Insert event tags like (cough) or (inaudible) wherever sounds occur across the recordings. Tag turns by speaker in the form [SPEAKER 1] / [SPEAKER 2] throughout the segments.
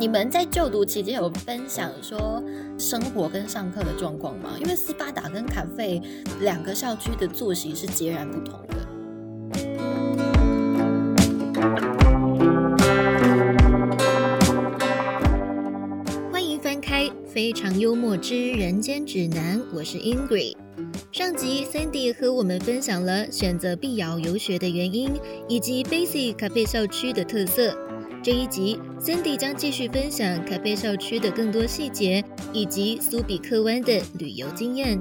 [SPEAKER 1] 你们在就读期间有分享说生活跟上课的状况吗？因为斯巴达跟卡费两个校区的作息是截然不同的。欢迎翻开《非常幽默之人间指南》，我是 Ingrid。上集 Cindy 和我们分享了选择碧瑶游学的原因，以及 Basic 卡费校区的特色。这一集，Cindy 将继续分享咖啡校区的更多细节，以及苏比克湾的旅游经验。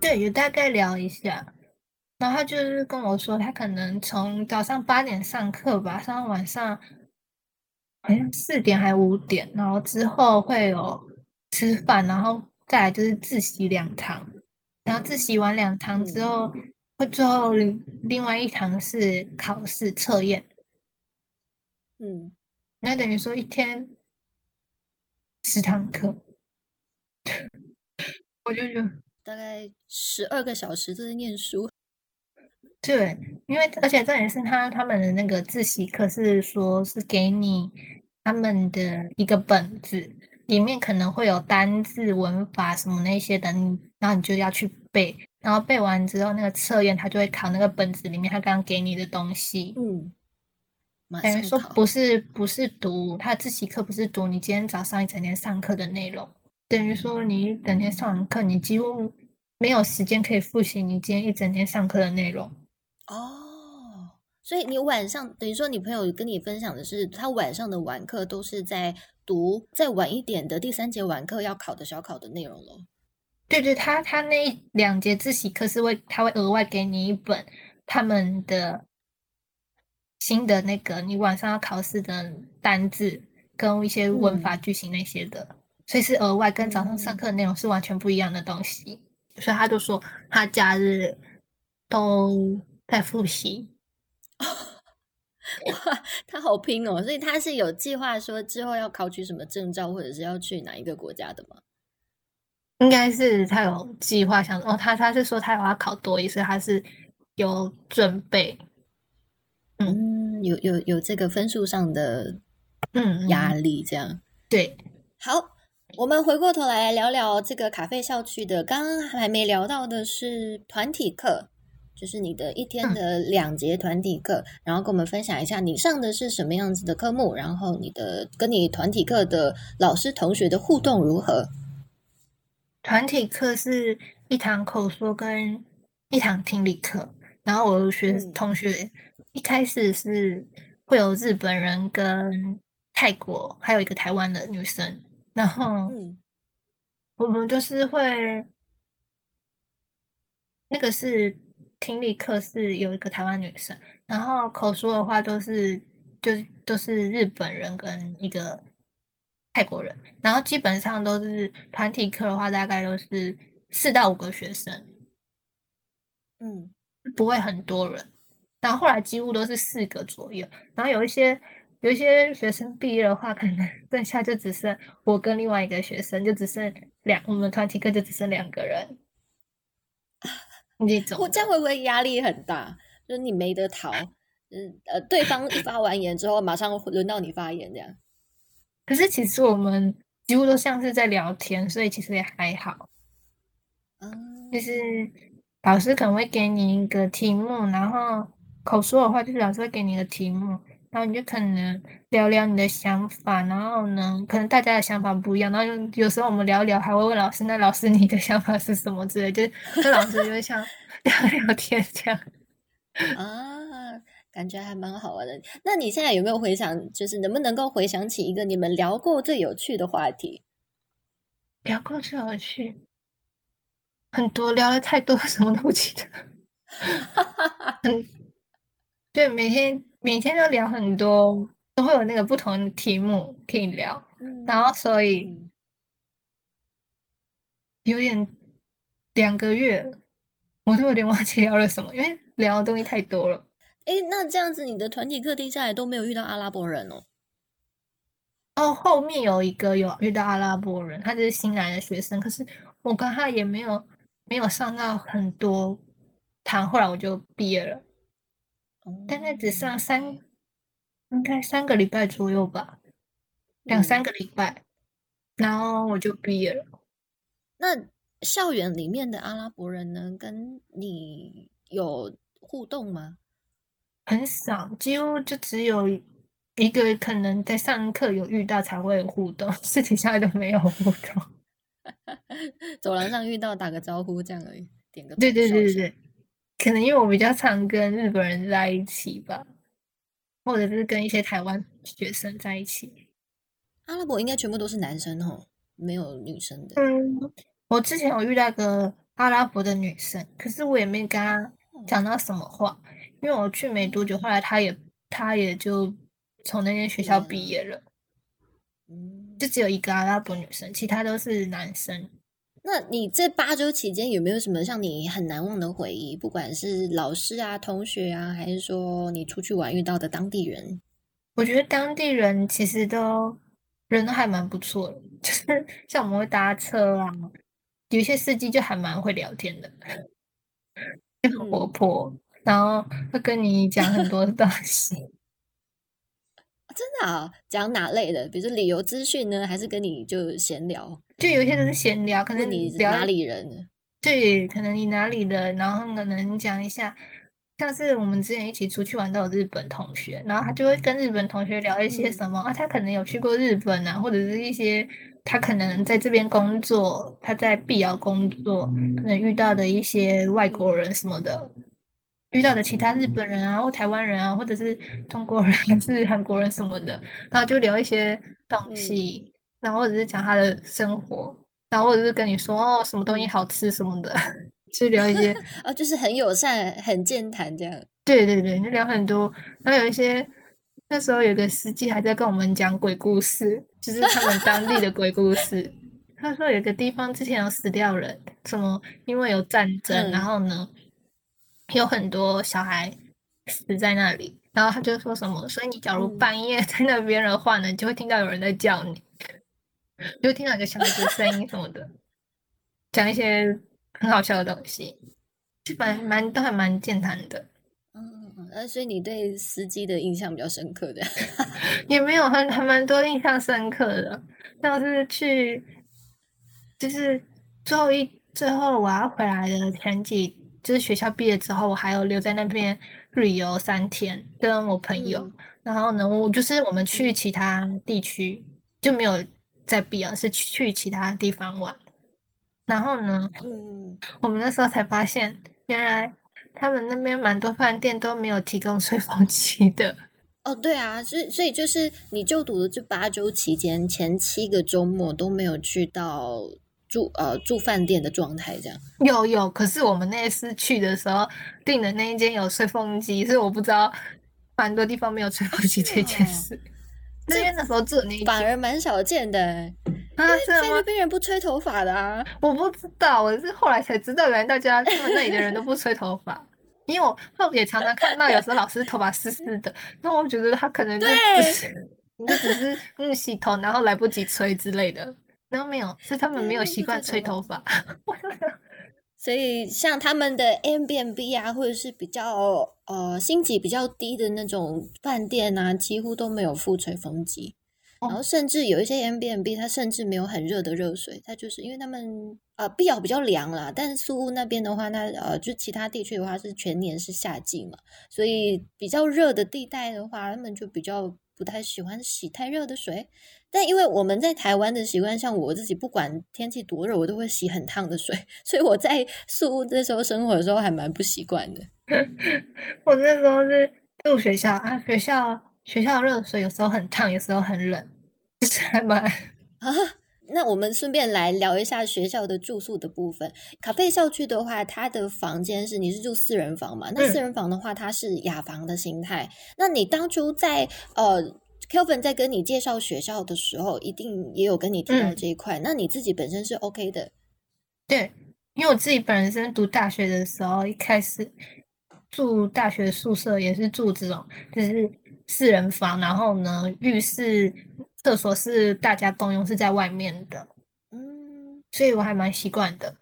[SPEAKER 2] 对，也大概聊一下。然后他就是跟我说，他可能从早上八点上课吧，上到晚上。好像四点还五点，然后之后会有吃饭，然后再来就是自习两堂，然后自习完两堂之后，会最后另外一堂是考试测验。嗯，那等于说一天十堂课，我就觉得
[SPEAKER 1] 大概十二个小时都在念书。
[SPEAKER 2] 对，因为而且这也是他他们的那个自习课，是说是给你他们的一个本子，里面可能会有单字、文法什么那些的，然后你就要去背，然后背完之后，那个测验他就会考那个本子里面他刚刚给你的东西。
[SPEAKER 1] 嗯，
[SPEAKER 2] 等于说不是不是读他自习课，不是读你今天早上一整天上课的内容，等于说你一整天上完课，你几乎没有时间可以复习你今天一整天上课的内容。
[SPEAKER 1] 哦，所以你晚上等于说，你朋友跟你分享的是，他晚上的晚课都是在读再晚一点的第三节晚课要考的小考的内容咯。
[SPEAKER 2] 对对，他他那两节自习课是会，他会额外给你一本他们的新的那个你晚上要考试的单字跟一些文法句型那些的，所以是额外跟早上上课的内容是完全不一样的东西。所以他就说他假日都。在复习，(laughs)
[SPEAKER 1] 哇，他好拼哦！所以他是有计划说之后要考取什么证照，或者是要去哪一个国家的吗？
[SPEAKER 2] 应该是他有计划想哦，他他是说他有要考多一次，他是有准备，
[SPEAKER 1] 嗯，有有有这个分数上的嗯压力，这样
[SPEAKER 2] 对。
[SPEAKER 1] 好，我们回过头来聊聊这个卡费校区的，刚刚还没聊到的是团体课。就是你的一天的两节团体课，然后跟我们分享一下你上的是什么样子的科目，然后你的跟你团体课的老师同学的互动如何？
[SPEAKER 2] 团体课是一堂口说跟一堂听力课，然后我学同学一开始是会有日本人跟泰国，还有一个台湾的女生，然后我们就是会那个是。听力课是有一个台湾女生，然后口说的话都是就都是日本人跟一个泰国人，然后基本上都是团体课的话，大概都是四到五个学生，嗯，不会很多人。然后后来几乎都是四个左右，然后有一些有一些学生毕业的话，可能 (laughs) 剩下就只剩我跟另外一个学生，就只剩两，我们团体课就只剩两个人。(laughs)
[SPEAKER 1] 我这样会不会压力很大？就是你没得逃，嗯呃，对方发完言之后，马上轮到你发言这样。
[SPEAKER 2] 可是其实我们几乎都像是在聊天，所以其实也还好。嗯，就是老师可能会给你一个题目，然后口说的话就是老师会给你一个题目。然后你就可能聊聊你的想法，然后呢，可能大家的想法不一样，然后有时候我们聊聊还会问老师，那老师你的想法是什么之类，就是跟老师就会像 (laughs) 聊聊天这样。
[SPEAKER 1] 啊，感觉还蛮好玩的。那你现在有没有回想，就是能不能够回想起一个你们聊过最有趣的话题？
[SPEAKER 2] 聊过最有趣，很多聊了太多，什么都不记得。嗯，对，每天。每天都聊很多，都会有那个不同的题目可以聊，然后所以有点两个月，我都有点忘记聊了什么，因为聊的东西太多了。
[SPEAKER 1] 哎，那这样子，你的团体课听下来都没有遇到阿拉伯人哦？
[SPEAKER 2] 哦，后面有一个有遇到阿拉伯人，他就是新来的学生，可是我跟他也没有没有上到很多堂，后来我就毕业了。大概只上三，应该三个礼拜左右吧，两三个礼拜，然后我就毕业了。
[SPEAKER 1] 那校园里面的阿拉伯人呢，跟你有互动吗？
[SPEAKER 2] 很少，几乎就只有一个可能在上课有遇到才会有互动，私底下都没有互动。(laughs)
[SPEAKER 1] 走廊上遇到打个招呼这样而已，点个
[SPEAKER 2] 对对对对对，可能因为我比较常跟日本人在一起吧，或者是跟一些台湾学生在一起。
[SPEAKER 1] 阿拉伯应该全部都是男生哦，没有女生的。
[SPEAKER 2] 嗯，我之前有遇到个阿拉伯的女生，可是我也没跟她讲到什么话。因为我去没多久，后来他也他也就从那间学校毕业了，嗯，就只有一个阿拉伯女生，其他都是男生。
[SPEAKER 1] 那你这八周期间有没有什么让你很难忘的回忆？不管是老师啊、同学啊，还是说你出去玩遇到的当地人？(laughs)
[SPEAKER 2] 我觉得当地人其实都人都还蛮不错的，(laughs) 就是像我们会搭车啊，有一些司机就还蛮会聊天的，(laughs) 就很活泼。然后会跟你讲很多东西，(laughs)
[SPEAKER 1] 真的啊？讲哪类的？比如说旅游资讯呢，还是跟你就闲聊？
[SPEAKER 2] 就有一些人是闲聊，可能
[SPEAKER 1] 你哪里人？
[SPEAKER 2] 对，可能你哪里人，然后可能讲一下，像是我们之前一起出去玩都有日本同学，然后他就会跟日本同学聊一些什么啊，他可能有去过日本啊，或者是一些他可能在这边工作，他在碧瑶工作，可能遇到的一些外国人什么的。遇到的其他日本人啊，或台湾人啊，或者是中国人 (laughs) 还是韩国人什么的，然后就聊一些东西，然后或者是讲他的生活，然后或者是跟你说哦什么东西好吃什么的，(laughs) 就聊一些
[SPEAKER 1] 啊，(laughs) 就是很友善、很健谈这样。
[SPEAKER 2] 对对对，就聊很多。然后有一些那时候有个司机还在跟我们讲鬼故事，就是他们当地的鬼故事。他说有个地方之前有死掉人，什么因为有战争，然后呢？有很多小孩死在那里，然后他就说什么，所以你假如半夜 (laughs) 在那边的话呢，你就会听到有人在叫你，就听到一个小孩子声音什么的，讲一些很好笑的东西，就蛮蛮都还蛮健谈的。
[SPEAKER 1] 嗯，那所以你对司机的印象比较深刻的，(laughs)
[SPEAKER 2] 也没有很还蛮多印象深刻的，像是去，就是最后一最后我要回来的前几。就是学校毕业之后，我还有留在那边旅游三天，跟我朋友。然后呢，我就是我们去其他地区就没有在毕业，是去其他地方玩。然后呢，嗯，我们那时候才发现，原来他们那边蛮多饭店都没有提供吹风机的。
[SPEAKER 1] 哦，对啊，所以所以就是你就读的这八周期间，前七个周末都没有去到。住呃住饭店的状态这样
[SPEAKER 2] 有有，可是我们那次去的时候订的那一间有吹风机，所以我不知道蛮多地方没有吹风机这件事。那边的时候住的那
[SPEAKER 1] 反而蛮少见的啊，菲律宾人不吹头发的啊，
[SPEAKER 2] 我不知道，我是后来才知道，原来大家他们那里的人都不吹头发，因为我后也常常看到有时候老师头发湿湿的，那我觉得他可能就只是就只是嗯洗头然后来不及吹之类的。然后没有，是他们没有习惯吹头发，(laughs)
[SPEAKER 1] 所以像他们的 M B N B 啊，或者是比较呃星级比较低的那种饭店啊，几乎都没有附吹风机。然后甚至有一些 M B N B，它甚至没有很热的热水，它就是因为他们呃碧瑶比较凉啦，但是苏屋那边的话，那呃就其他地区的话是全年是夏季嘛，所以比较热的地带的话，他们就比较不太喜欢洗太热的水。但因为我们在台湾的习惯，像我自己，不管天气多热，我都会洗很烫的水，(laughs) 所以我在宿屋那时候生活的时候还蛮不习惯的。(laughs)
[SPEAKER 2] 我那时候是住学校啊，学校学校热水有时候很烫，有时候很冷，(laughs) 就是还蛮
[SPEAKER 1] 啊。那我们顺便来聊一下学校的住宿的部分。卡费校区的话，它的房间是你是住四人房嘛？那四人房的话，它是雅房的形态。那你当初在呃。Kelvin 在跟你介绍学校的时候，一定也有跟你提到这一块。那你自己本身是 OK 的？
[SPEAKER 2] 对，因为我自己本身读大学的时候，一开始住大学宿舍也是住这种，就是四人房，然后呢，浴室、厕所是大家共用，是在外面的。嗯，所以我还蛮习惯的，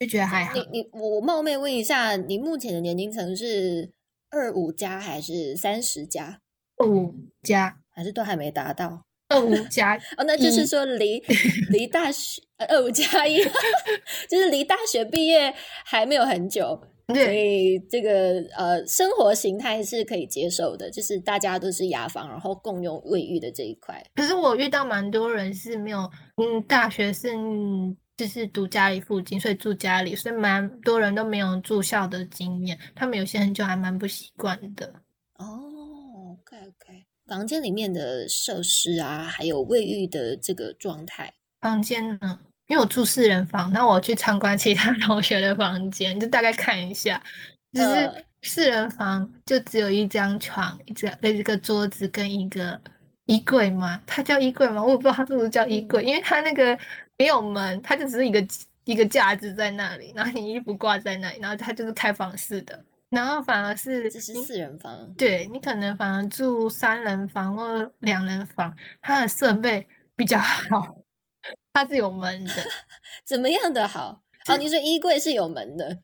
[SPEAKER 2] 就觉得还好。
[SPEAKER 1] 你你我冒昧问一下，你目前的年龄层是？二五加还是三十加？
[SPEAKER 2] 二五加
[SPEAKER 1] 还是都还没达到？
[SPEAKER 2] 二五加 (laughs)
[SPEAKER 1] 哦，那就是说离 (laughs) 离大学二五加一，(laughs) 就是离大学毕业还没有很久。所以这个呃，生活形态是可以接受的，就是大家都是雅房，然后共用卫浴的这一块。
[SPEAKER 2] 可是我遇到蛮多人是没有，嗯，大学是就是读家里附近，所以住家里，所以蛮多人都没有住校的经验。他们有些人就还蛮不习惯的。
[SPEAKER 1] 哦，OK OK，房间里面的设施啊，还有卫浴的这个状态，
[SPEAKER 2] 房间呢？因为我住四人房，那我去参观其他 (laughs) 同学的房间，就大概看一下。就是四人房就只有一张床，一张一个桌子跟一个衣柜嘛。它叫衣柜吗？我也不知道它是不是叫衣柜，因为它那个没有门，它就只是一个一个架子在那里，然后你衣服挂在那里，然后它就是开放式的。然后反而是
[SPEAKER 1] 这是四人房，
[SPEAKER 2] 对你可能反而住三人房或两人房，它的设备比较好。(laughs) 它是有门的，(laughs)
[SPEAKER 1] 怎么样的好？哦，你说衣柜是有门的，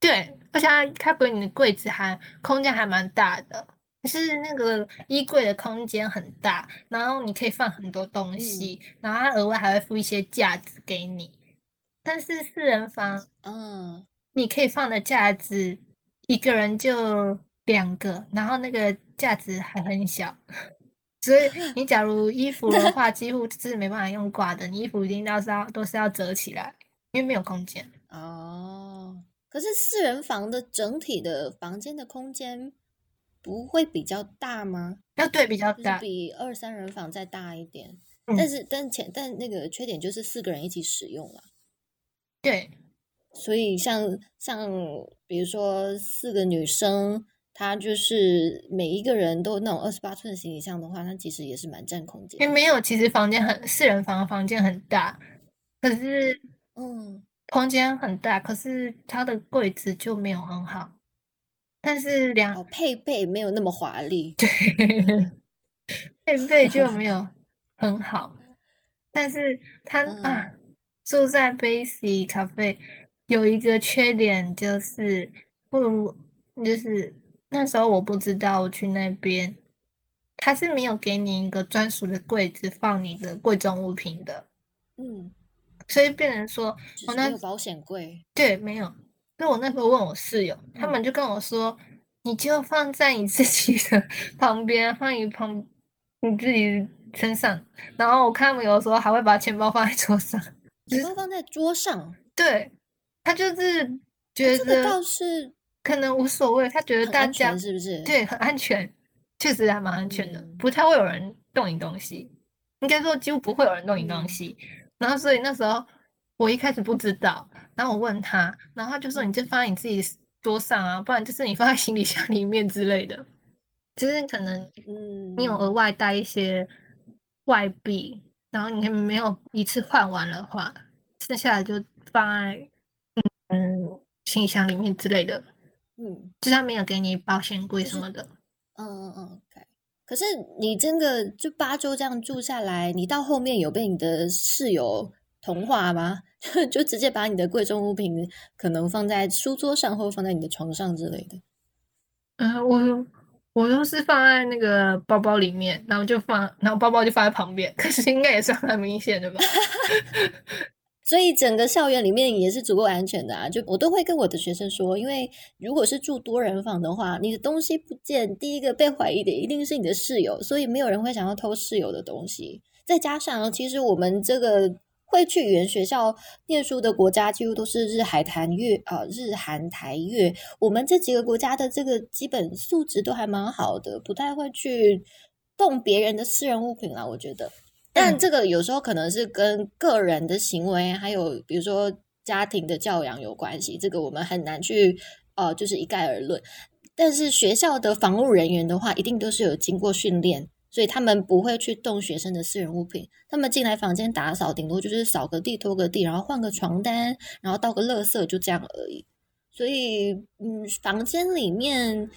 [SPEAKER 2] 对，而且它它给你的柜子还空间还蛮大的，是那个衣柜的空间很大，然后你可以放很多东西，然后它额外还会附一些架子给你。但是四人房，嗯，你可以放的架子一个人就两个，然后那个架子还很小。所以你假如衣服的话，几乎是没办法用挂的，你衣服一定都是要都是要折起来，因为没有空间。
[SPEAKER 1] 哦，可是四人房的整体的房间的空间不会比较大吗？
[SPEAKER 2] 要对，比较大，
[SPEAKER 1] 比二三人房再大一点。但是，但前但那个缺点就是四个人一起使用了。
[SPEAKER 2] 对，
[SPEAKER 1] 所以像像比如说四个女生。它就是每一个人都那种二十八寸行李箱的话，它其实也是蛮占空间。
[SPEAKER 2] 也没有，其实房间很四人房，房间很大，可是嗯，空间很大，可是它的柜子就没有很好。但是两
[SPEAKER 1] 配备没有那么华丽，
[SPEAKER 2] 对，(laughs) 配备就没有很好。(laughs) 但是它啊，住在 Basic 咖啡有一个缺点就是不如就是。那时候我不知道，我去那边，他是没有给你一个专属的柜子放你的贵重物品的，嗯，所以变成说，
[SPEAKER 1] 我那保险柜，
[SPEAKER 2] 对，没有。那我那时候问我室友，他们就跟我说，你就放在你自己的 (laughs) 旁边，放你旁你自己身上。然后我看他们有的时候还会把钱包放在桌上，
[SPEAKER 1] 钱包放在桌上，(laughs)
[SPEAKER 2] 对，他就是觉得这
[SPEAKER 1] 倒是。
[SPEAKER 2] 可能无所谓，他觉得大家
[SPEAKER 1] 是不是
[SPEAKER 2] 对很安全，确实还蛮安全的，不太会有人动你东西，应该说几乎不会有人动你东西。然后所以那时候我一开始不知道，然后我问他，然后他就说你就放在你自己桌上啊，不然就是你放在行李箱里面之类的。就是可能嗯，你有额外带一些外币，然后你没有一次换完的话，剩下来就放在嗯行李箱里面之类的。嗯，就他没有给你保险柜什么的。
[SPEAKER 1] 嗯嗯嗯，OK。可是你真的就八周这样住下来，你到后面有被你的室友同化吗？(laughs) 就直接把你的贵重物品可能放在书桌上，或放在你的床上之类的？
[SPEAKER 2] 嗯，我我都是放在那个包包里面，然后就放，然后包包就放在旁边。可是应该也算蛮明显的吧？(laughs)
[SPEAKER 1] 所以整个校园里面也是足够安全的啊！就我都会跟我的学生说，因为如果是住多人房的话，你的东西不见，第一个被怀疑的一定是你的室友，所以没有人会想要偷室友的东西。再加上，其实我们这个会去语言学校念书的国家，几乎都是日海台越啊，日韩台越，我们这几个国家的这个基本素质都还蛮好的，不太会去动别人的私人物品啦，我觉得。但这个有时候可能是跟个人的行为，还有比如说家庭的教养有关系，这个我们很难去呃，就是一概而论。但是学校的防务人员的话，一定都是有经过训练，所以他们不会去动学生的私人物品。他们进来房间打扫，顶多就是扫个地、拖个地，然后换个床单，然后倒个垃圾，就这样而已。所以，嗯，房间里面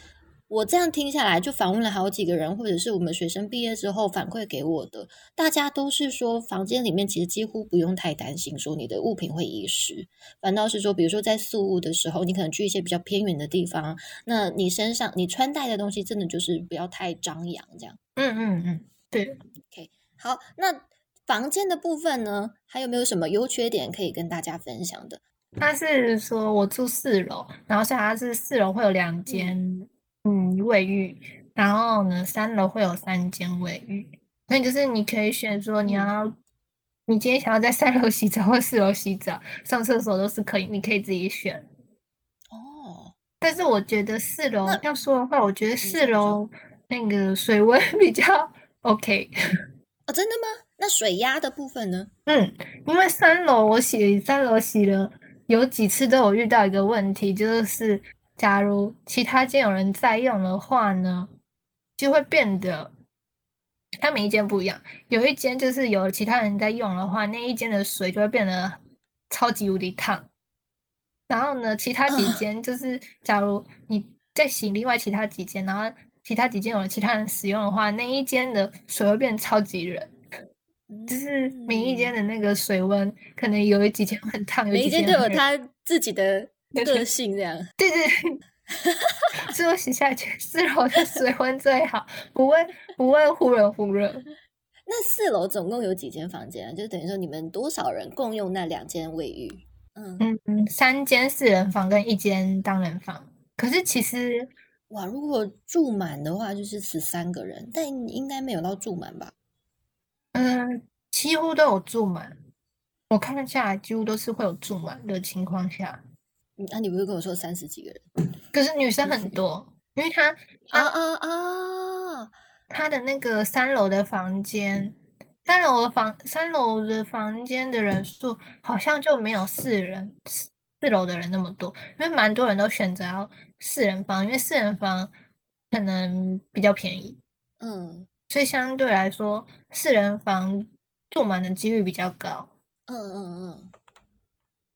[SPEAKER 1] 我这样听下来，就访问了好几个人，或者是我们学生毕业之后反馈给我的，大家都是说，房间里面其实几乎不用太担心说你的物品会遗失，反倒是说，比如说在宿务的时候，你可能去一些比较偏远的地方，那你身上你穿戴的东西真的就是不要太张扬，这样。
[SPEAKER 2] 嗯嗯嗯，对。
[SPEAKER 1] OK，好，那房间的部分呢，还有没有什么优缺点可以跟大家分享的？
[SPEAKER 2] 他是说我住四楼，然后所以他是四楼会有两间。嗯，卫浴，然后呢，三楼会有三间卫浴，所以就是你可以选说你要，你今天想要在三楼洗澡或四楼洗澡，上厕所都是可以，你可以自己选。
[SPEAKER 1] 哦，
[SPEAKER 2] 但是我觉得四楼要说的话，我觉得四楼那个水温 (laughs) 比较 (laughs) OK。
[SPEAKER 1] 哦，真的吗？那水压的部分呢？
[SPEAKER 2] 嗯，因为三楼我洗三楼洗了有几次都有遇到一个问题，就是。假如其他间有人在用的话呢，就会变得，它每一间不一样。有一间就是有其他人在用的话，那一间的水就会变得超级无敌烫。然后呢，其他几间就是假如你再洗另外其他几间，然后其他几间有其他人使用的话，那一间的水会变超级热。就是每一间的那个水温可能有几间很烫，
[SPEAKER 1] 每一间都有它自己的。个性这样，
[SPEAKER 2] 对对对，最后 (laughs) 洗下去，四楼的水温最好，不会不会忽冷忽热。
[SPEAKER 1] 那四楼总共有几间房间啊？就等于说你们多少人共用那两间卫浴？
[SPEAKER 2] 嗯嗯嗯，三间四人房跟一间单人房。可是其实
[SPEAKER 1] 哇，如果住满的话，就是十三个人，但应该没有到住满吧？
[SPEAKER 2] 嗯，几乎都有住满。我看下来，几乎都是会有住满的情况下。
[SPEAKER 1] 那你不是跟我说三十几个人？(laughs)
[SPEAKER 2] 可是女生很多，因为他
[SPEAKER 1] 啊啊啊，
[SPEAKER 2] 他的那个三楼的房间，三楼的房三楼的房间的人数好像就没有四人四楼的人那么多，因为蛮多人都选择要四人房，因为四人房可能比较便宜，
[SPEAKER 1] 嗯，
[SPEAKER 2] 所以相对来说四人房住满的几率比较高，
[SPEAKER 1] 嗯嗯嗯，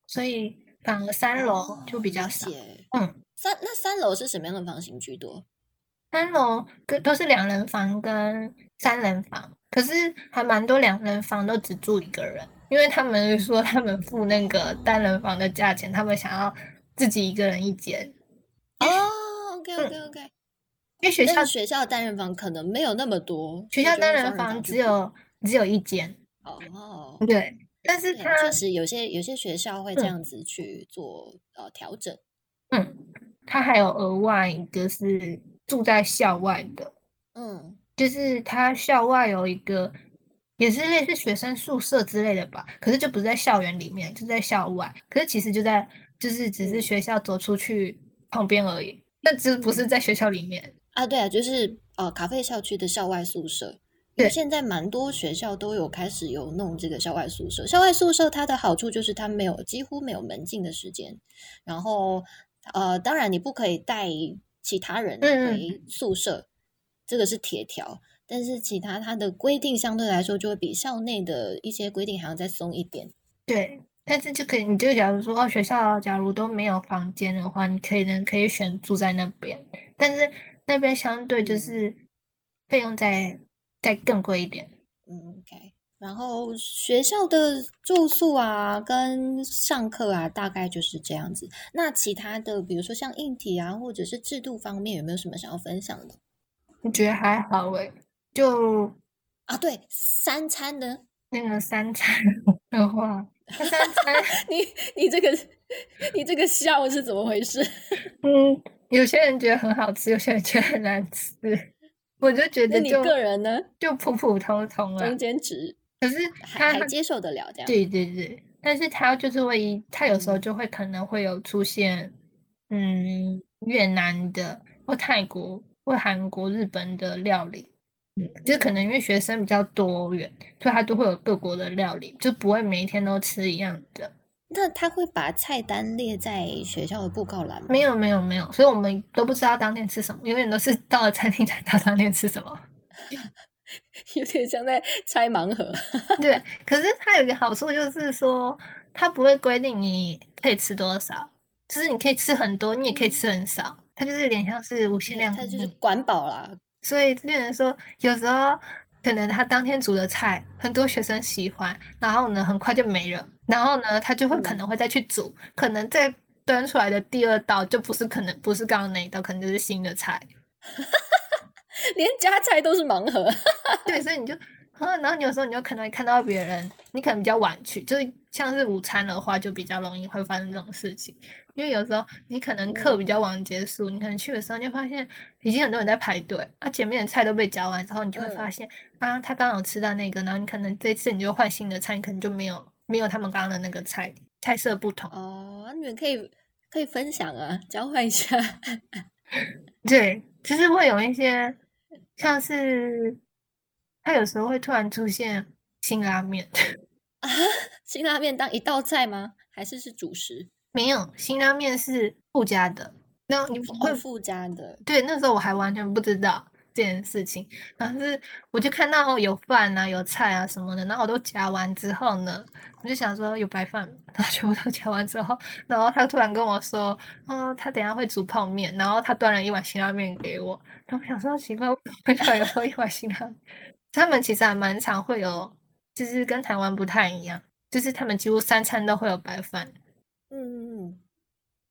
[SPEAKER 2] 所以。反而三楼就比较少，嗯，
[SPEAKER 1] 三那三楼是什么样的房型居多？
[SPEAKER 2] 三楼跟都是两人房跟三人房，可是还蛮多两人房都只住一个人，因为他们说他们付那个单人房的价钱，他们想要自己一个人一间。
[SPEAKER 1] 哦，OK OK OK，
[SPEAKER 2] 因为学校
[SPEAKER 1] 学校单人房可能没有那么多，
[SPEAKER 2] 学校单人房只有只有一间。
[SPEAKER 1] 哦，
[SPEAKER 2] 对。但是它
[SPEAKER 1] 确实有些有些学校会这样子去做呃调整。
[SPEAKER 2] 嗯，它还有额外一个是住在校外的，
[SPEAKER 1] 嗯，
[SPEAKER 2] 就是它校外有一个也是类似学生宿舍之类的吧，可是就不是在校园里面，就在校外。可是其实就在就是只是学校走出去旁边而已，那只不是在学校里面
[SPEAKER 1] 啊。对啊，就是呃卡费校区的校外宿舍。现在蛮多学校都有开始有弄这个校外宿舍。校外宿舍它的好处就是它没有几乎没有门禁的时间，然后呃，当然你不可以带其他人回宿舍，这个是铁条。但是其他它的规定相对来说就会比校内的一些规定还要再松一点。
[SPEAKER 2] 对，但是就可以，你就假如说哦，学校假如都没有房间的话，你可以呢可以选住在那边，但是那边相对就是费用在。再更贵一点，
[SPEAKER 1] 嗯，OK。然后学校的住宿啊，跟上课啊，大概就是这样子。那其他的，比如说像硬体啊，或者是制度方面，有没有什么想要分享的？
[SPEAKER 2] 我觉得还好诶，就
[SPEAKER 1] 啊，对，三餐的
[SPEAKER 2] 那个三餐的话，(laughs) 三餐，(laughs)
[SPEAKER 1] 你你这个你这个笑是怎么回事？
[SPEAKER 2] 嗯，有些人觉得很好吃，有些人觉得很难吃。我就觉得，
[SPEAKER 1] 你个人呢，
[SPEAKER 2] 就普普通通了，
[SPEAKER 1] 中间值。
[SPEAKER 2] 可是
[SPEAKER 1] 他还接受得了这样。
[SPEAKER 2] 对对对，但是他就是会，他有时候就会可能会有出现，嗯，越南的或泰国或韩国、日本的料理，嗯，就是可能因为学生比较多元，所以他都会有各国的料理，就不会每一天都吃一样的。
[SPEAKER 1] 那他会把菜单列在学校的布告栏吗？
[SPEAKER 2] 没有，没有，没有，所以我们都不知道当天吃什么，永远都是到了餐厅才知道当天吃什么，(laughs)
[SPEAKER 1] 有点像在拆盲盒。(laughs)
[SPEAKER 2] 对，可是它有一个好处就是说，它不会规定你可以吃多少，就是你可以吃很多，你也可以吃很少，它就是有点像是无限量
[SPEAKER 1] 它就是，管饱啦。
[SPEAKER 2] 所以变成说有时候可能他当天煮的菜很多学生喜欢，然后呢很快就没了，然后呢他就会可
[SPEAKER 1] 嗯
[SPEAKER 2] 能会再去煮，可能再端出来的第二道就不是可能不是刚刚那一道，可能就是新的菜。(laughs)
[SPEAKER 1] 连夹菜都是盲盒。(laughs)
[SPEAKER 2] 对，所以你就，啊，然后你有时候你就可能会看到别人，你可能比较晚去，就是像是午餐的话，就比较容易会发生这种事情，因为有时候你可能课比较晚结束，你可能去的时候你就发现已经很多人在排队，啊，前面的菜都被夹完之后，你就会发
[SPEAKER 1] 嗯
[SPEAKER 2] 现，啊，他刚好吃到那个，然后你可能这次你就换新的菜，你可能就没有没有他们刚刚的那个菜菜色不同。
[SPEAKER 1] 哦，你们可以可以分享啊，交换一下。(laughs)
[SPEAKER 2] 对，其实会有一些像是，他有时候会突然出现新拉面啊。
[SPEAKER 1] 辛拉面当一道菜吗？还是是主食？
[SPEAKER 2] 没有，辛拉面是附加的。那你会
[SPEAKER 1] 会附加的。
[SPEAKER 2] 对那时候我还完全不知道这件事情，然后是我就看到有饭啊、有菜啊什么的，然后我都夹完之后呢，我就想说有白饭，然后全部都夹完之后，然后他突然跟我说，哦，他等下会煮泡面，然后他端了一碗辛拉面给我，然后我想说奇怪，为什么有喝一碗辛拉面？他们其实还蛮常会有，就是跟台湾不太一样，就是他们几乎三餐都会有白饭。
[SPEAKER 1] 嗯嗯嗯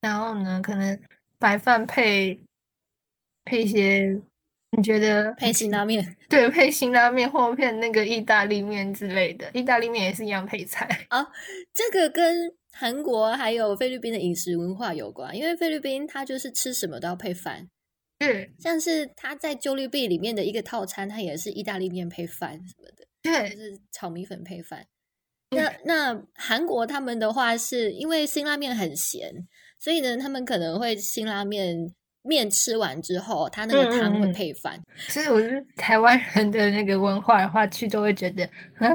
[SPEAKER 2] 然后呢，可能白饭配配一些，你觉得
[SPEAKER 1] 配辛拉面。(laughs)
[SPEAKER 2] 对配辛拉面或配那个意大利面之类的，意大利面也是一样配菜。
[SPEAKER 1] 这个跟韩国还有菲律宾的饮食文化有关，因为菲律宾它就是吃什么都要配饭，
[SPEAKER 2] 对
[SPEAKER 1] 像是它在九六 B 里面的一个套餐，它也是意大利面配饭什么的，就是炒米粉配饭。
[SPEAKER 2] 嗯
[SPEAKER 1] 那那韩国他们的话是因为辛拉面很咸，所以呢，他们可能会辛拉面面吃完之后，它那个
[SPEAKER 2] 嗯嗯
[SPEAKER 1] 汤会
[SPEAKER 2] 嗯
[SPEAKER 1] 配饭。
[SPEAKER 2] 所以我是台湾人的那个文化的话，去都会觉得，啊，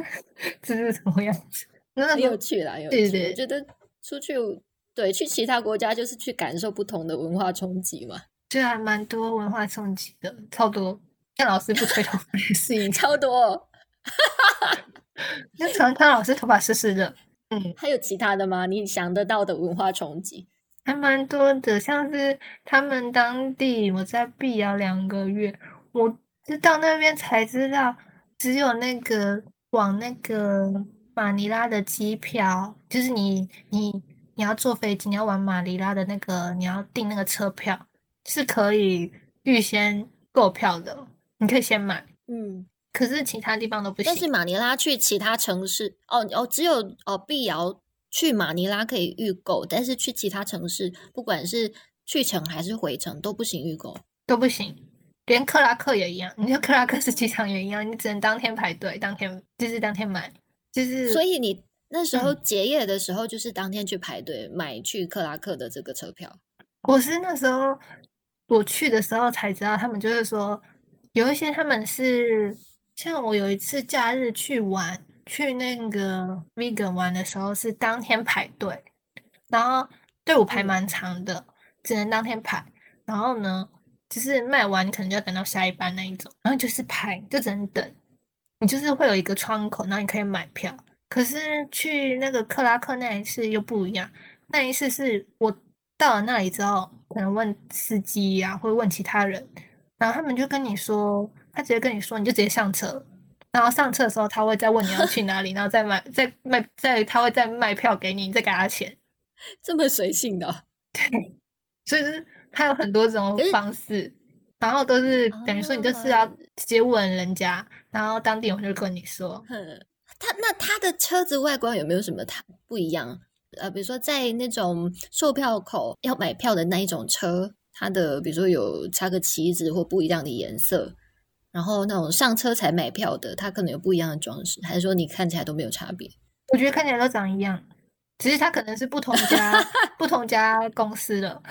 [SPEAKER 2] 这是什么样子？那
[SPEAKER 1] 有趣啦，有趣。
[SPEAKER 2] 对对
[SPEAKER 1] 我觉得出去对去其他国家就是去感受不同的文化冲击嘛，
[SPEAKER 2] 对啊蛮多文化冲击的，超多。像老师不吹头发也是 (laughs)
[SPEAKER 1] 超多。(laughs)
[SPEAKER 2] 那常看老师头发湿湿的，嗯，
[SPEAKER 1] 还有其他的吗？你想得到的文化冲击？
[SPEAKER 2] 还蛮多的，像是他们当地，我在碧瑶两个月，我是到那边才知道，只有那个往那个马尼拉的机票，就是你你你要坐飞机，你要往马尼拉的那个，你要订那个车票，是可以预先购票的，你可以先买，
[SPEAKER 1] 嗯，
[SPEAKER 2] 可是其他地方都不行。
[SPEAKER 1] 但是马尼拉去其他城市，哦哦，只有哦碧瑶去马尼拉可以预购，但是去其他城市，不管是去程还是回程都不行预购。
[SPEAKER 2] 都不行，连克拉克也一样。你说克拉克是机场也一样，你只能当天排队，当天就是当天买，就是
[SPEAKER 1] 所以你那时
[SPEAKER 2] 嗯
[SPEAKER 1] 候结业的时候，就是当天去排队买去克拉克的这个车票。
[SPEAKER 2] 我是那时候我去的时候才知道，他们就是说有一些他们是像我有一次假日去玩，去那个 vegan 玩的时候是当天排队，然后队伍排
[SPEAKER 1] 嗯
[SPEAKER 2] 蛮长的，只能当天排。然后呢，就是卖完你可能就要等到下一班那一种，然后就是排就只能等，你就是会有一个窗口，然后你可以买票。可是去那个克拉克那一次又不一样，那一次是我到了那里之后，可能问司机呀、或者问其他人，然后他们就跟你说，他直接跟你说，你就直接上车，然后上车的时候他会再问你要去哪里，(laughs) 然后再买再卖再他会再卖票给你，你再给他钱，
[SPEAKER 1] 这么随性的。对、(laughs)
[SPEAKER 2] 所以就是他有很多种方式，然后都是等于说你就是要接问人家，然后当地人就跟你说，
[SPEAKER 1] 哼，他那他的车子外观有没有什么他不一样？呃，比如说在那种售票口要买票的那一种车，它的比如说有插个旗子或不一样的颜色，然后那种上车才买票的，它可能有不一样的装饰，还是说你看起来都没有差别？
[SPEAKER 2] 我觉得看起来都长一样，只是它可能是不同家 (laughs) 不同家公司的，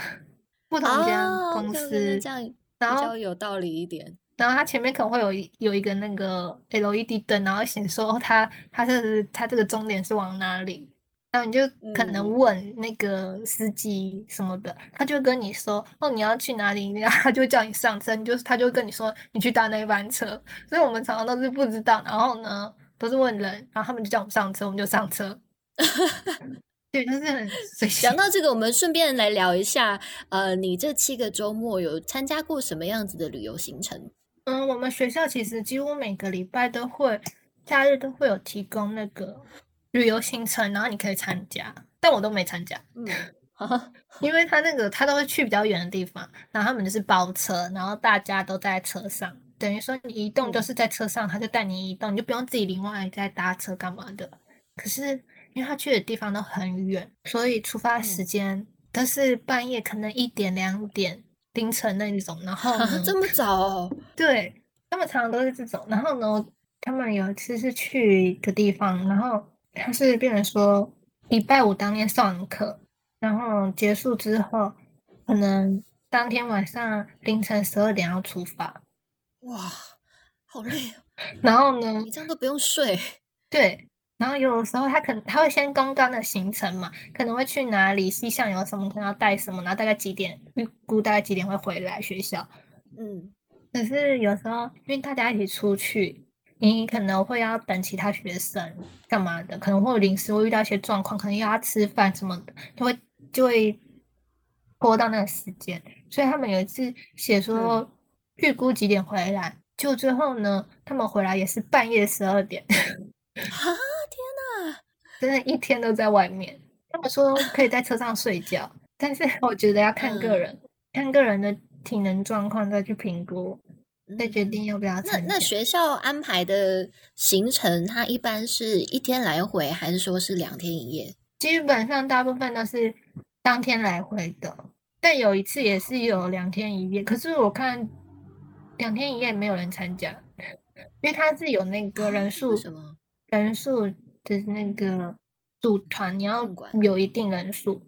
[SPEAKER 2] 不同家
[SPEAKER 1] 哦
[SPEAKER 2] 公司
[SPEAKER 1] 那，这样比
[SPEAKER 2] 然后
[SPEAKER 1] 较有道理一点。
[SPEAKER 2] 然后它前面可能会有一有一个那个 LED 灯，然后显示说它它是它这个终点是往哪里，然后你就可能
[SPEAKER 1] 嗯
[SPEAKER 2] 问那个司机什么的，他就跟你说哦你要去哪里，(laughs) 然后他就叫你上车，你就他就跟你说你去搭那一班车，所以我们常常都是不知道，然后呢都是问人，然后他们就叫我们上车，我们就上车。(laughs) 对，就是很 (laughs) 随性
[SPEAKER 1] 讲。到这个，我们顺便来聊一下，呃，你这七个周末有参加过什么样子的旅游行程？
[SPEAKER 2] 嗯，我们学校其实几乎每个礼拜都会，假日都会有提供那个旅游行程，然后你可以参加，但我都没参加，
[SPEAKER 1] 嗯，
[SPEAKER 2] 因为他那个他都会去比较远的地方，然后他们就是包车，然后大家都在车上，等于说你移动就是在车上，他就带你移动，你就不用自己另外再搭车干嘛的。可是因为他去的地方都很远，所以出发时间都是半夜，可能一点两点凌晨那一种，然后呢
[SPEAKER 1] 这么早哦？
[SPEAKER 2] 对，他们常常都是这种。然后呢，他们有一次是去一个地方，然后他是变成说礼拜五当天上完课，然后结束之后，可能当天晚上凌晨十二点要出发。
[SPEAKER 1] 哇，好累哦！
[SPEAKER 2] 然后呢
[SPEAKER 1] 你，这样都不用睡，
[SPEAKER 2] 对，然后有的时候他可能他会先公告的行程嘛，可能会去哪里，西向有什么，可能要带什么，然后大概几点，预估大概几点会回来学校。
[SPEAKER 1] 嗯，
[SPEAKER 2] 可是有时候因为大家一起出去，你可能会要等其他学生干嘛的，可能会有临时会遇到一些状况，可能又要吃饭什么的，就会就会拖到那个时间。所以他们有一次写说预估几点回来，就最后呢，他们回来也是半夜十二点，
[SPEAKER 1] 啊，天哪！
[SPEAKER 2] 真的一天都在外面。他们说可以在车上睡觉，但是我觉得要看个
[SPEAKER 1] 嗯
[SPEAKER 2] 人，看个人的体能状况再去评估，再决定要不要
[SPEAKER 1] 那
[SPEAKER 2] 参加。
[SPEAKER 1] 那学校安排的行程，它一般是一天来回，还是说是两天一夜？
[SPEAKER 2] 基本上大部分都是当天来回的，但有一次也是有两天一夜。可是我看两天一夜没有人参加，因为它是有那个人数
[SPEAKER 1] 为，什么？
[SPEAKER 2] 人数的那个组团，你要
[SPEAKER 1] 管
[SPEAKER 2] 有一定人数，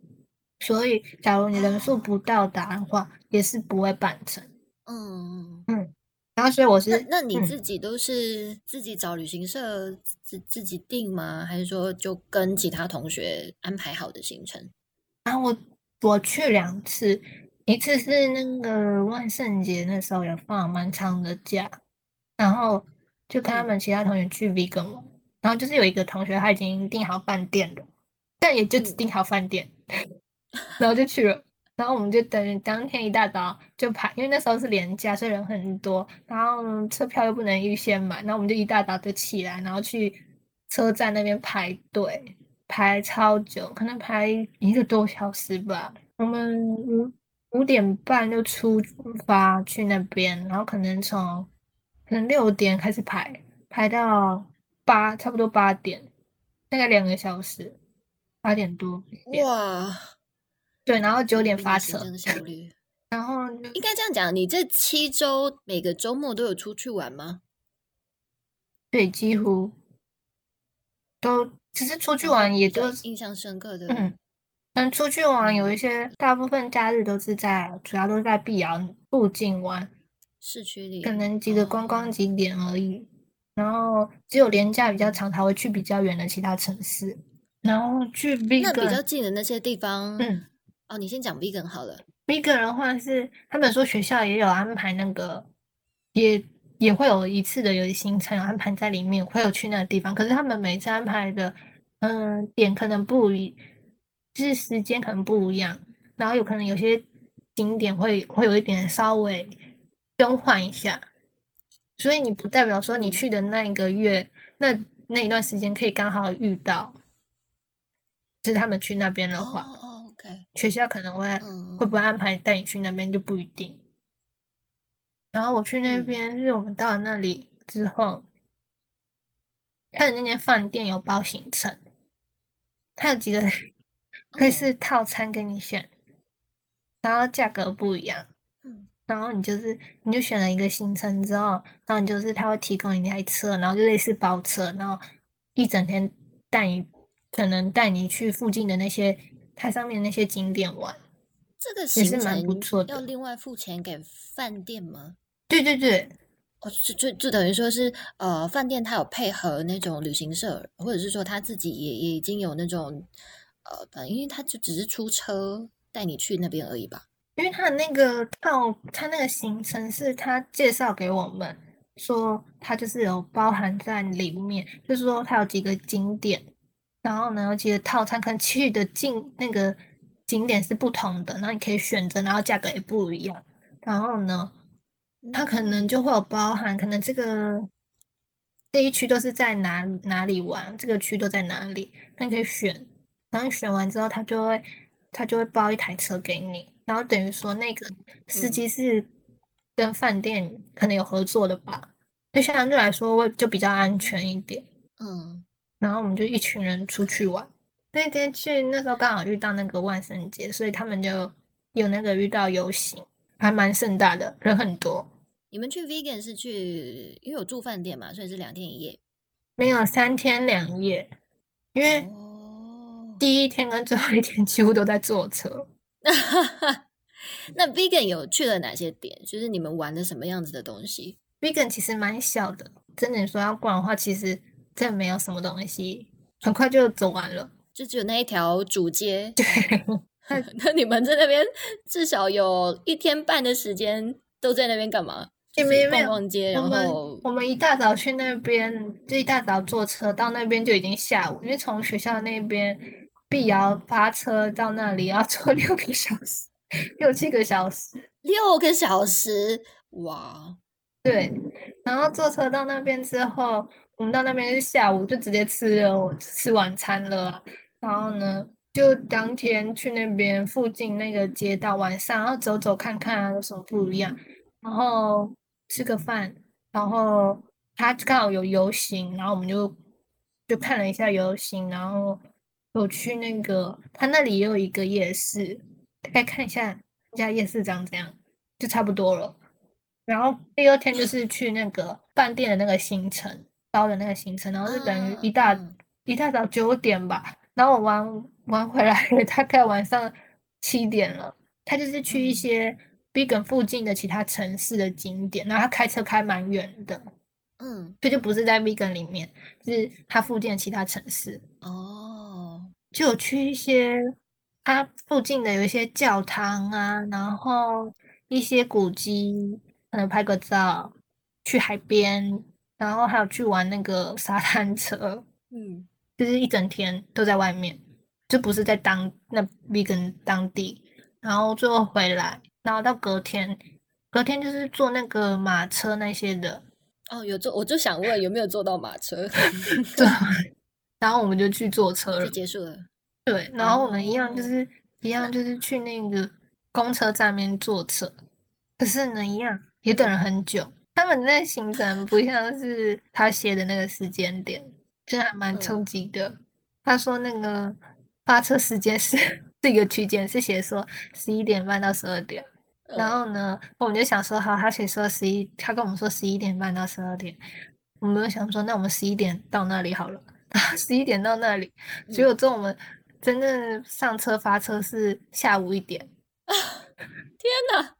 [SPEAKER 2] 所以假如你人数不到达的话，也是不会办成。
[SPEAKER 1] 嗯嗯，
[SPEAKER 2] 然后所以我是
[SPEAKER 1] 那那你
[SPEAKER 2] 嗯
[SPEAKER 1] 自己都是自己找旅行社自自己订吗？还是说就跟其他同学安排好的行程？
[SPEAKER 2] 然后我我去两次，一次是那个万圣节那时候有放蛮长的假，然后就跟他
[SPEAKER 1] 嗯
[SPEAKER 2] 们其他同学去 vegan 玩，然后就是有一个同学他已经订好饭店了，但也就只
[SPEAKER 1] 嗯
[SPEAKER 2] 订好饭店，(laughs) 然后就去了。然后我们就等当天一大早就排，因为那时候是连假，所以人很多，然后车票又不能预先买，然后我们就一大早就起来，然后去车站那边排队，排超久，可能排一个多小时吧。我们五五点半就出发去那边，然后可能从可能六点开始排，排到八，差不多八点，大概两个小时，八点多。
[SPEAKER 1] 哇，
[SPEAKER 2] 对，然后九点发车，(clears throat) 然后就
[SPEAKER 1] 应该这样讲，你这七周每个周末都有出去玩吗？
[SPEAKER 2] 对，几乎都只是出去玩，也就
[SPEAKER 1] 印象深刻的，
[SPEAKER 2] 嗯，嗯，出去玩有一些，大部分假日都是在，主要都是在碧瑶附近玩，
[SPEAKER 1] 市区里
[SPEAKER 2] 可能几个观光
[SPEAKER 1] 哦
[SPEAKER 2] 景点而已。然后只有廉价比较长，才会去比较远的其他城市。然后去
[SPEAKER 1] 那比较近的那些地方，
[SPEAKER 2] 嗯
[SPEAKER 1] 哦，你先讲 vegan 好了。
[SPEAKER 2] Big 的话是，他们说学校也有安排那个，也也会有一次的有行程安排在里面，会有去那个地方。可是他们每次安排的，嗯，点可能不一，就是时间可能不一样，然后有可能有些景点会会有一点稍微更换一下，所以你不代表说你去的那一个月，那那一段时间可以刚好遇到，就是他们去那边的
[SPEAKER 1] 哦
[SPEAKER 2] 话。学校可能会
[SPEAKER 1] 嗯
[SPEAKER 2] 会不会安排带你去那边就不一定。然后我去那
[SPEAKER 1] 嗯
[SPEAKER 2] 边，是我们到了那里之后，他的那间饭店有包行程，他有几个可以
[SPEAKER 1] 哦
[SPEAKER 2] 是套餐给你选，然后价格不一样。
[SPEAKER 1] 嗯
[SPEAKER 2] 然后你就是你就选了一个行程之后，然后你就是他会提供一台车，然后就类似包车，然后一整天带你可能带你去附近的那些它上面那些景点玩。
[SPEAKER 1] 这个
[SPEAKER 2] 也
[SPEAKER 1] 行
[SPEAKER 2] 是蛮不
[SPEAKER 1] 程
[SPEAKER 2] 错的
[SPEAKER 1] 要另外付钱给饭店吗？
[SPEAKER 2] 对对对，
[SPEAKER 1] 哦，就就就等于说是呃，饭店它有配合那种旅行社，或者是说他自己也也已经有那种呃，因为他就只是出车带你去那边而已吧。
[SPEAKER 2] 因为他的那个套，他那个行程是他介绍给我们，说他就是有包含在里面，就是说他有几个景点，然后呢，其实套餐可能去的景那个景点是不同的，然后你可以选择，然后价格也不一样。然后呢，它可能就会有包含，可能这个这一区都是在哪哪里玩，这个区都在哪里，那你可以选。然后选完之后，他就会他就会包一台车给你，然后等于说那个司机是跟饭店可能有合作的吧，就相对来说会就比较安全一点。
[SPEAKER 1] 嗯，
[SPEAKER 2] 然后我们就一群人出去玩，那天去那时候刚好遇到那个万圣节，所以他们就有那个遇到游行，还蛮盛大的，人很多。
[SPEAKER 1] 你们去 vegan 是去因为有住饭店嘛，所以是两天一夜。
[SPEAKER 2] 没有三天两夜，因为
[SPEAKER 1] 哦，
[SPEAKER 2] 第一天跟最后一天几乎都在坐车。
[SPEAKER 1] 那 vegan 有去了哪些点？就是你们玩的什么样子的东西
[SPEAKER 2] ？vegan 其实蛮小的，真的你说要逛的话，其实真的没有什么东西，很快就走完了。
[SPEAKER 1] 就只有那一条主街。
[SPEAKER 2] 对，(laughs)
[SPEAKER 1] 那你们在那边至少有一天半的时间都在那边干嘛？就是逛
[SPEAKER 2] 也没没有
[SPEAKER 1] 逛街，然
[SPEAKER 2] 我们
[SPEAKER 1] 后
[SPEAKER 2] 我们一大早去那边，就一大早坐车到那边就已经下午，因为从学校那边碧瑶发车到那里要坐 (laughs) 六个小时，六七个小时。
[SPEAKER 1] 六个小时，哇！
[SPEAKER 2] 对，然后坐车到那边之后，我们到那边是下午就直接吃了吃晚餐了，然后呢，就当天去那边附近那个街道，晚上然后走走看看啊，有什么不一样，然后吃个饭，然后他刚好有游行，然后我们就就看了一下游行，然后有去那个他那里也有一个夜市，大概看一下那家夜市长怎样，就差不多了。然后第二天就是去那个饭店的那个行程，包的那个行程，然后是等于一大、
[SPEAKER 1] 嗯
[SPEAKER 2] 一大早九点吧，然后我玩玩回来，大概晚上七点了。他就是去一
[SPEAKER 1] 嗯
[SPEAKER 2] 些 Bigan 附近的其他城市的景点，然后他开车开蛮远的，
[SPEAKER 1] 嗯，
[SPEAKER 2] 这就不是在 Bigan 里面，是他附近的其他城市。
[SPEAKER 1] 哦，
[SPEAKER 2] 就有去一些它附近的有一些教堂啊，然后一些古迹，可能拍个照，去海边，然后还有去玩那个 (laughs) 沙滩车，
[SPEAKER 1] 嗯，
[SPEAKER 2] 就是一整天都在外面，就不是在当那 vegan 当地，然后最后回来，然后到隔天，隔天就是坐那个马车那些的，
[SPEAKER 1] 哦，有坐，我就想问有没有坐到马车？(laughs)
[SPEAKER 2] 对，然后我们就去坐车了
[SPEAKER 1] 就。结束了。
[SPEAKER 2] 对，然后我们一样
[SPEAKER 1] 哦
[SPEAKER 2] 就是一样就是去那个公车站那边坐车，可是呢，一样也等了很久。他们那行程不像是他写的那个时间点，真的还蛮
[SPEAKER 1] 嗯。
[SPEAKER 2] 冲击的。他说那个发车时间是这个区间是写说十一点半到十二点，然
[SPEAKER 1] 嗯。
[SPEAKER 2] 后呢，我们就想说好，他写说十一，他跟我们说十一点半到十二点，我们就想说那我们十一点到那里好了，(laughs) 十一点到那里，结
[SPEAKER 1] 嗯。
[SPEAKER 2] 果之后我们真正上车发车是下午一点，
[SPEAKER 1] 天哪，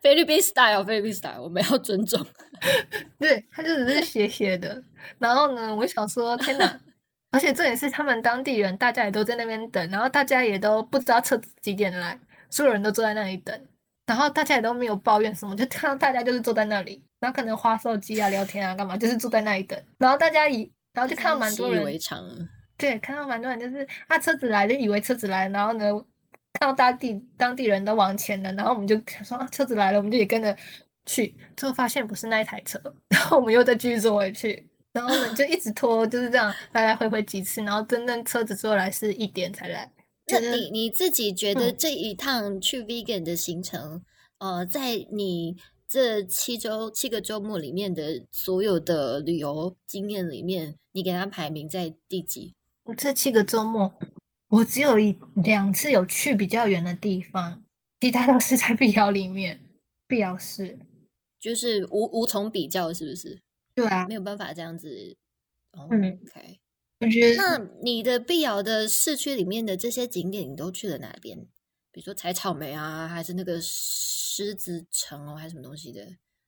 [SPEAKER 1] 菲律宾 style，菲律宾 style，我们要尊重。(laughs)
[SPEAKER 2] 对，他就只是 (laughs) 写写的。然后呢，我想说天哪，(laughs) 而且这也是他们当地人，大家也都在那边等，然后大家也都不知道车子几点来，所有人都坐在那里等，然后大家也都没有抱怨什么，就看到大家就是坐在那里，然后可能划手机啊、聊天啊、干嘛，就是坐在那里等，然后大家以。然后就看到蛮
[SPEAKER 1] 习以
[SPEAKER 2] 多人，
[SPEAKER 1] 为常了。
[SPEAKER 2] 对，看到蛮多人就是啊车子来就以为车子来，然后呢看到当地当地人都往前了，然后我们就说啊车子来了，我们就也跟着去，最后发现不是那一台车，(laughs) 然后我们又再继续坐回去，然后我们就一直拖，就是这样来来回回几次，然后真正车子坐来是一点才来。
[SPEAKER 1] 那你你自己觉得
[SPEAKER 2] 嗯
[SPEAKER 1] 这一趟去 vegan 的行程，呃，在你这七周七个周末里面的所有的旅游经验里面，你给它排名在第几？
[SPEAKER 2] 我这七个周末，我只有一两次有去比较远的地方，其他都是在碧瑶里面，碧瑶市。
[SPEAKER 1] 就是无无从比较，是不是？
[SPEAKER 2] 对啊，
[SPEAKER 1] 没有办法这样子。哦、
[SPEAKER 2] 嗯
[SPEAKER 1] OK，
[SPEAKER 2] 我觉得
[SPEAKER 1] 那你的碧瑶的市区里面的这些景点，你都去了哪边？比如说采草莓啊，还是那个狮子城哦，还是什么东西的，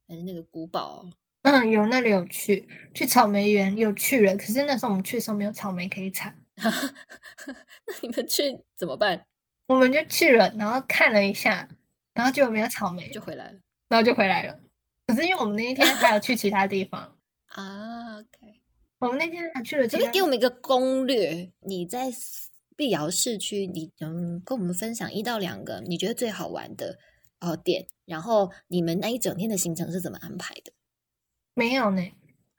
[SPEAKER 1] 还是那个古堡哦、
[SPEAKER 2] 嗯，有那里有去，去草莓园有去了，可是那时候我们去的时候没有草莓可以采，(laughs)
[SPEAKER 1] 那你们去怎么办？
[SPEAKER 2] 我们就去了，然后看了一下，然后就没有草莓，
[SPEAKER 1] 就回来了
[SPEAKER 2] 然后就回来了。可是因为我们那一天还有去其他地方，(laughs)
[SPEAKER 1] 啊？OK，
[SPEAKER 2] 我们那天还去了，
[SPEAKER 1] 可以给我们一个攻略。你在碧瑶市区，你嗯，跟我们分享一到两个你觉得最好玩的哦点，然后你们那一整天的行程是怎么安排的？
[SPEAKER 2] 没有呢，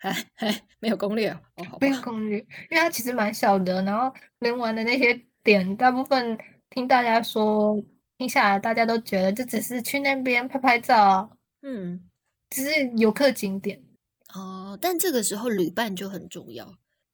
[SPEAKER 1] 还 (laughs) 还没有攻略哦，
[SPEAKER 2] 没有攻略，因为它其实蛮小的，然后能玩的那些点，大部分听大家说听下来，大家都觉得这只是去那边拍拍照，嗯，只是游客景点。
[SPEAKER 1] 哦，但这个时候旅伴就很重要，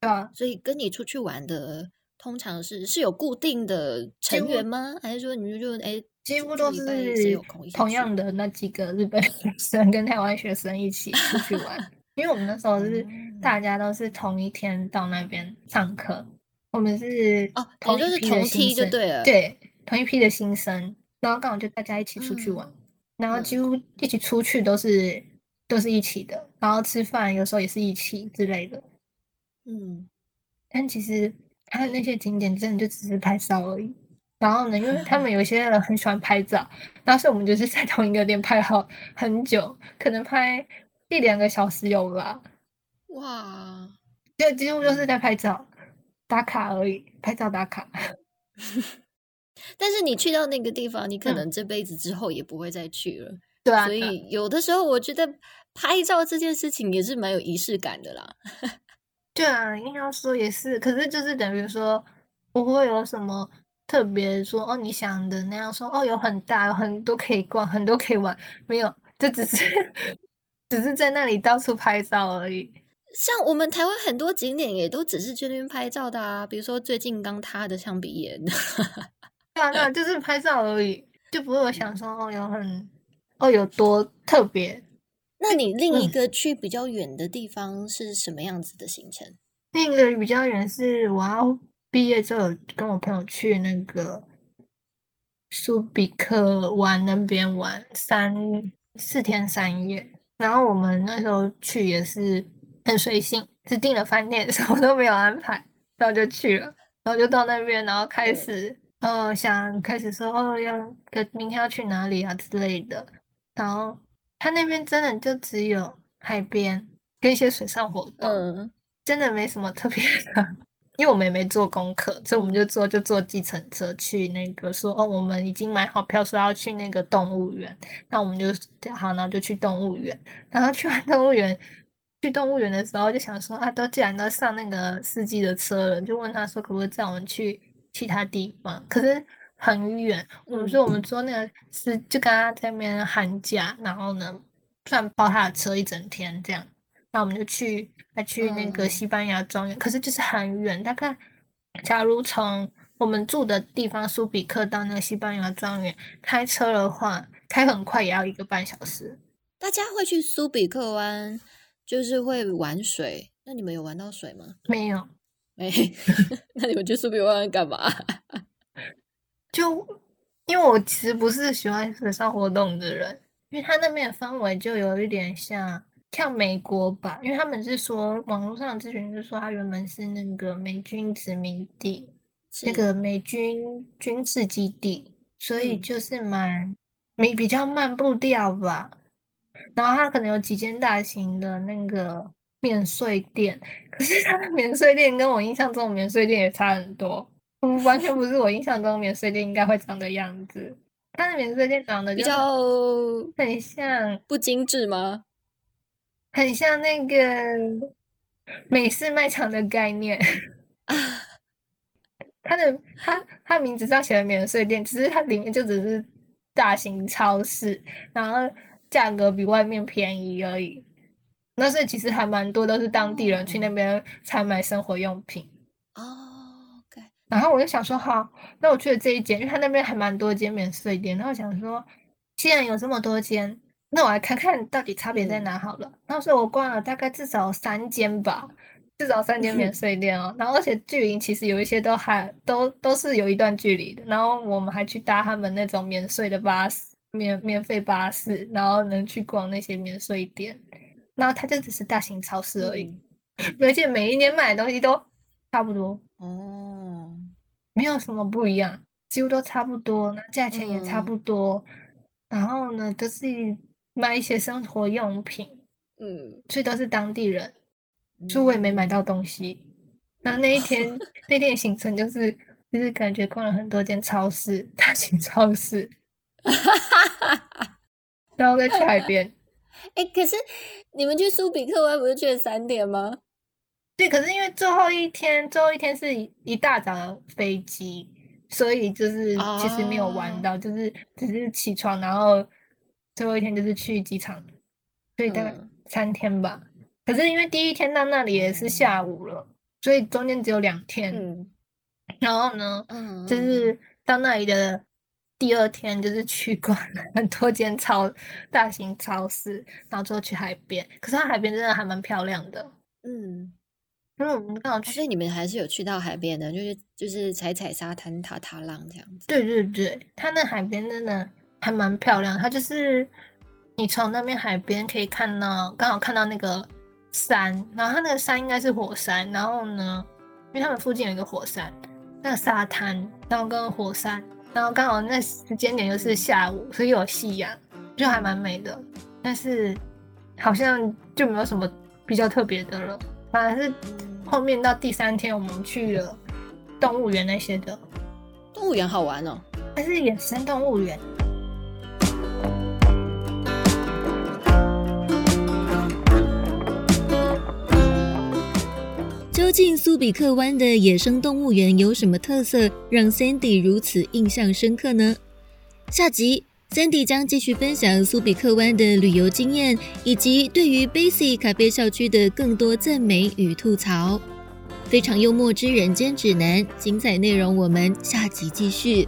[SPEAKER 2] 对啊，
[SPEAKER 1] 所以跟你出去玩的通常是是有固定的成员吗？还是说你们就哎，
[SPEAKER 2] 几乎都是同样的那几个日本 (laughs) 学生跟台湾学生一起出去玩？(laughs) 因为我们那时候是大家都是同一天到那边上课，我们是
[SPEAKER 1] 哦，同就是同梯就对了，
[SPEAKER 2] 对，同一批的新生，然后刚好就大家一起出去玩，然后几乎一起出去都是。都是一起的，然后吃饭有时候也是一起之类的，嗯，但其实他的那些景点真的就只是拍照而已。然后呢，因为他们 (laughs) 有些人很喜欢拍照，当时我们就是在同一个店拍好很久，可能拍一两个小时有吧。哇，就几乎就是在拍照打卡而已，拍照打卡。(laughs)
[SPEAKER 1] 但是你去到那个地方，你可能这辈子之后也不会再去了。
[SPEAKER 2] 对啊，
[SPEAKER 1] 所以有的时候我觉得。拍照这件事情也是蛮有仪式感的啦。(laughs)
[SPEAKER 2] 对啊，硬要说也是，可是就是等于说不会有什么特别说哦，你想的那样说哦，有很大，有很多可以逛，很多可以玩，没有，这只是只是在那里到处拍照而已。
[SPEAKER 1] 像我们台湾很多景点也都只是去那边拍照的啊，比如说最近刚塌的象鼻岩。(laughs)
[SPEAKER 2] 对啊，对啊，就是拍照而已，就不会有想说哦，有很哦有多特别。
[SPEAKER 1] 那你另一个去比较远的地方是什么样子的行程？
[SPEAKER 2] 另一个比较远是我要毕业之后跟我朋友去那个苏比克湾那边玩三四天三夜，然后我们那时候去也是很随性，只订了饭店，(laughs) 什么都没有安排，然后就去了，然后就到那边，然后开始呃想开始说哦要明天要去哪里啊之类的，然后。他那边真的就只有海边跟一些水上活动，嗯，真的没什么特别的。因为我们也没做功课，所以我们就坐就坐计程车去那个说哦，我们已经买好票，说要去那个动物园。那我们就好，然后就去动物园。然后去完动物园，去动物园的时候就想说啊，都既然都上那个司机的车了，就问他说可不可以载我们去其他地方？可是。很远，我们说我们坐那个是就跟他在那边寒假，然后呢，算包他的车一整天这样，那我们就去再去那个西班牙庄园，可是就是很远，大概假如从我们住的地方苏比克到那个西班牙庄园开车的话，开很快也要一个半小时。
[SPEAKER 1] 大家会去苏比克湾，就是会玩水，那你们有玩到水吗？
[SPEAKER 2] 没有，(laughs)
[SPEAKER 1] 没，(laughs) 那你们去苏比克湾干嘛？(laughs)
[SPEAKER 2] 就因为我其实不是喜欢水上活动的人，因为他那边的氛围就有一点像像美国吧，因为他们是说网络上咨询是说他原本是那个美军殖民地，那个美军军事基地，所以就是蛮没比较慢步调吧。然后他可能有几间大型的那个免税店，可是他的免税店跟我印象中的免税店也差很多。嗯，完全不是我印象中免税店应该会长的样子。它的免税店长得
[SPEAKER 1] 比较
[SPEAKER 2] 很像
[SPEAKER 1] 不精致吗？
[SPEAKER 2] 很像那个美式卖场的概念。它的它它名字上写的免税店，只是它里面就只是大型超市，然后价格比外面便宜而已。那是其实还蛮多都是当地人去那边采买生活用品。哦。然后我就想说，好，那我去了这一间，因为他那边还蛮多间免税店。然后想说，既然有这么多间，那我来看看到底差别在哪好了。然后所以我逛了大概至少三间吧，至少三间免 (laughs) 税店哦。然后而且距离其实有一些都还都都是有一段距离的。然后我们还去搭他们那种免税的巴士，免免费巴士，然后能去逛那些免税店。然后它就只是大型超市而已，而且每一年买的东西都差不多哦。没有什么不一样，几乎都差不多，那价钱也差不多。然后呢，都是卖一些生活用品，嗯，所以都是当地人。所以我也没买到东西。然后那一天 (laughs) 那天行程就是就是感觉逛了很多间超市，大型超市，(laughs) 然后再去海边。(laughs)
[SPEAKER 1] 哎，可是你们去苏比克湾不是去了三点吗？
[SPEAKER 2] 对，可是因为最后一天最后一天是一大早的飞机，所以就是其实没有玩到，就是只是起床，然后最后一天就是去机场，所以大概三天吧。可是因为第一天到那里也是下午了，所以中间只有两天。嗯然后呢，嗯就是到那里的第二天，就是去逛很多间超大型超市，然后最后去海边。可是它海边真的还蛮漂亮的。嗯，因为我们刚好去，
[SPEAKER 1] 所以你们还是有去到海边的，就是就是踩踩沙滩、踏踏浪这样子。
[SPEAKER 2] 对对对，它那海边真的还蛮漂亮。它就是你从那边海边可以看到，刚好看到那个山，然后它那个山应该是火山。然后呢，因为他们附近有一个火山。那个沙滩，然后跟火山，然后刚好那时间点又是下午，所以有夕阳，就还蛮美的。但是好像就没有什么比较特别的了，反而是后面到第三天我们去了动物园那些的。
[SPEAKER 1] 动物园好玩哦，
[SPEAKER 2] 它是野生动物园。
[SPEAKER 1] 究竟苏比克湾的野生动物园有什么特色，让 Sandy 如此印象深刻呢？下集 Sandy 将继续分享苏比克湾的旅游经验，以及对于 Basic 咖啡校区的更多赞美与吐槽。非常幽默之人间指南，精彩内容我们下集继续。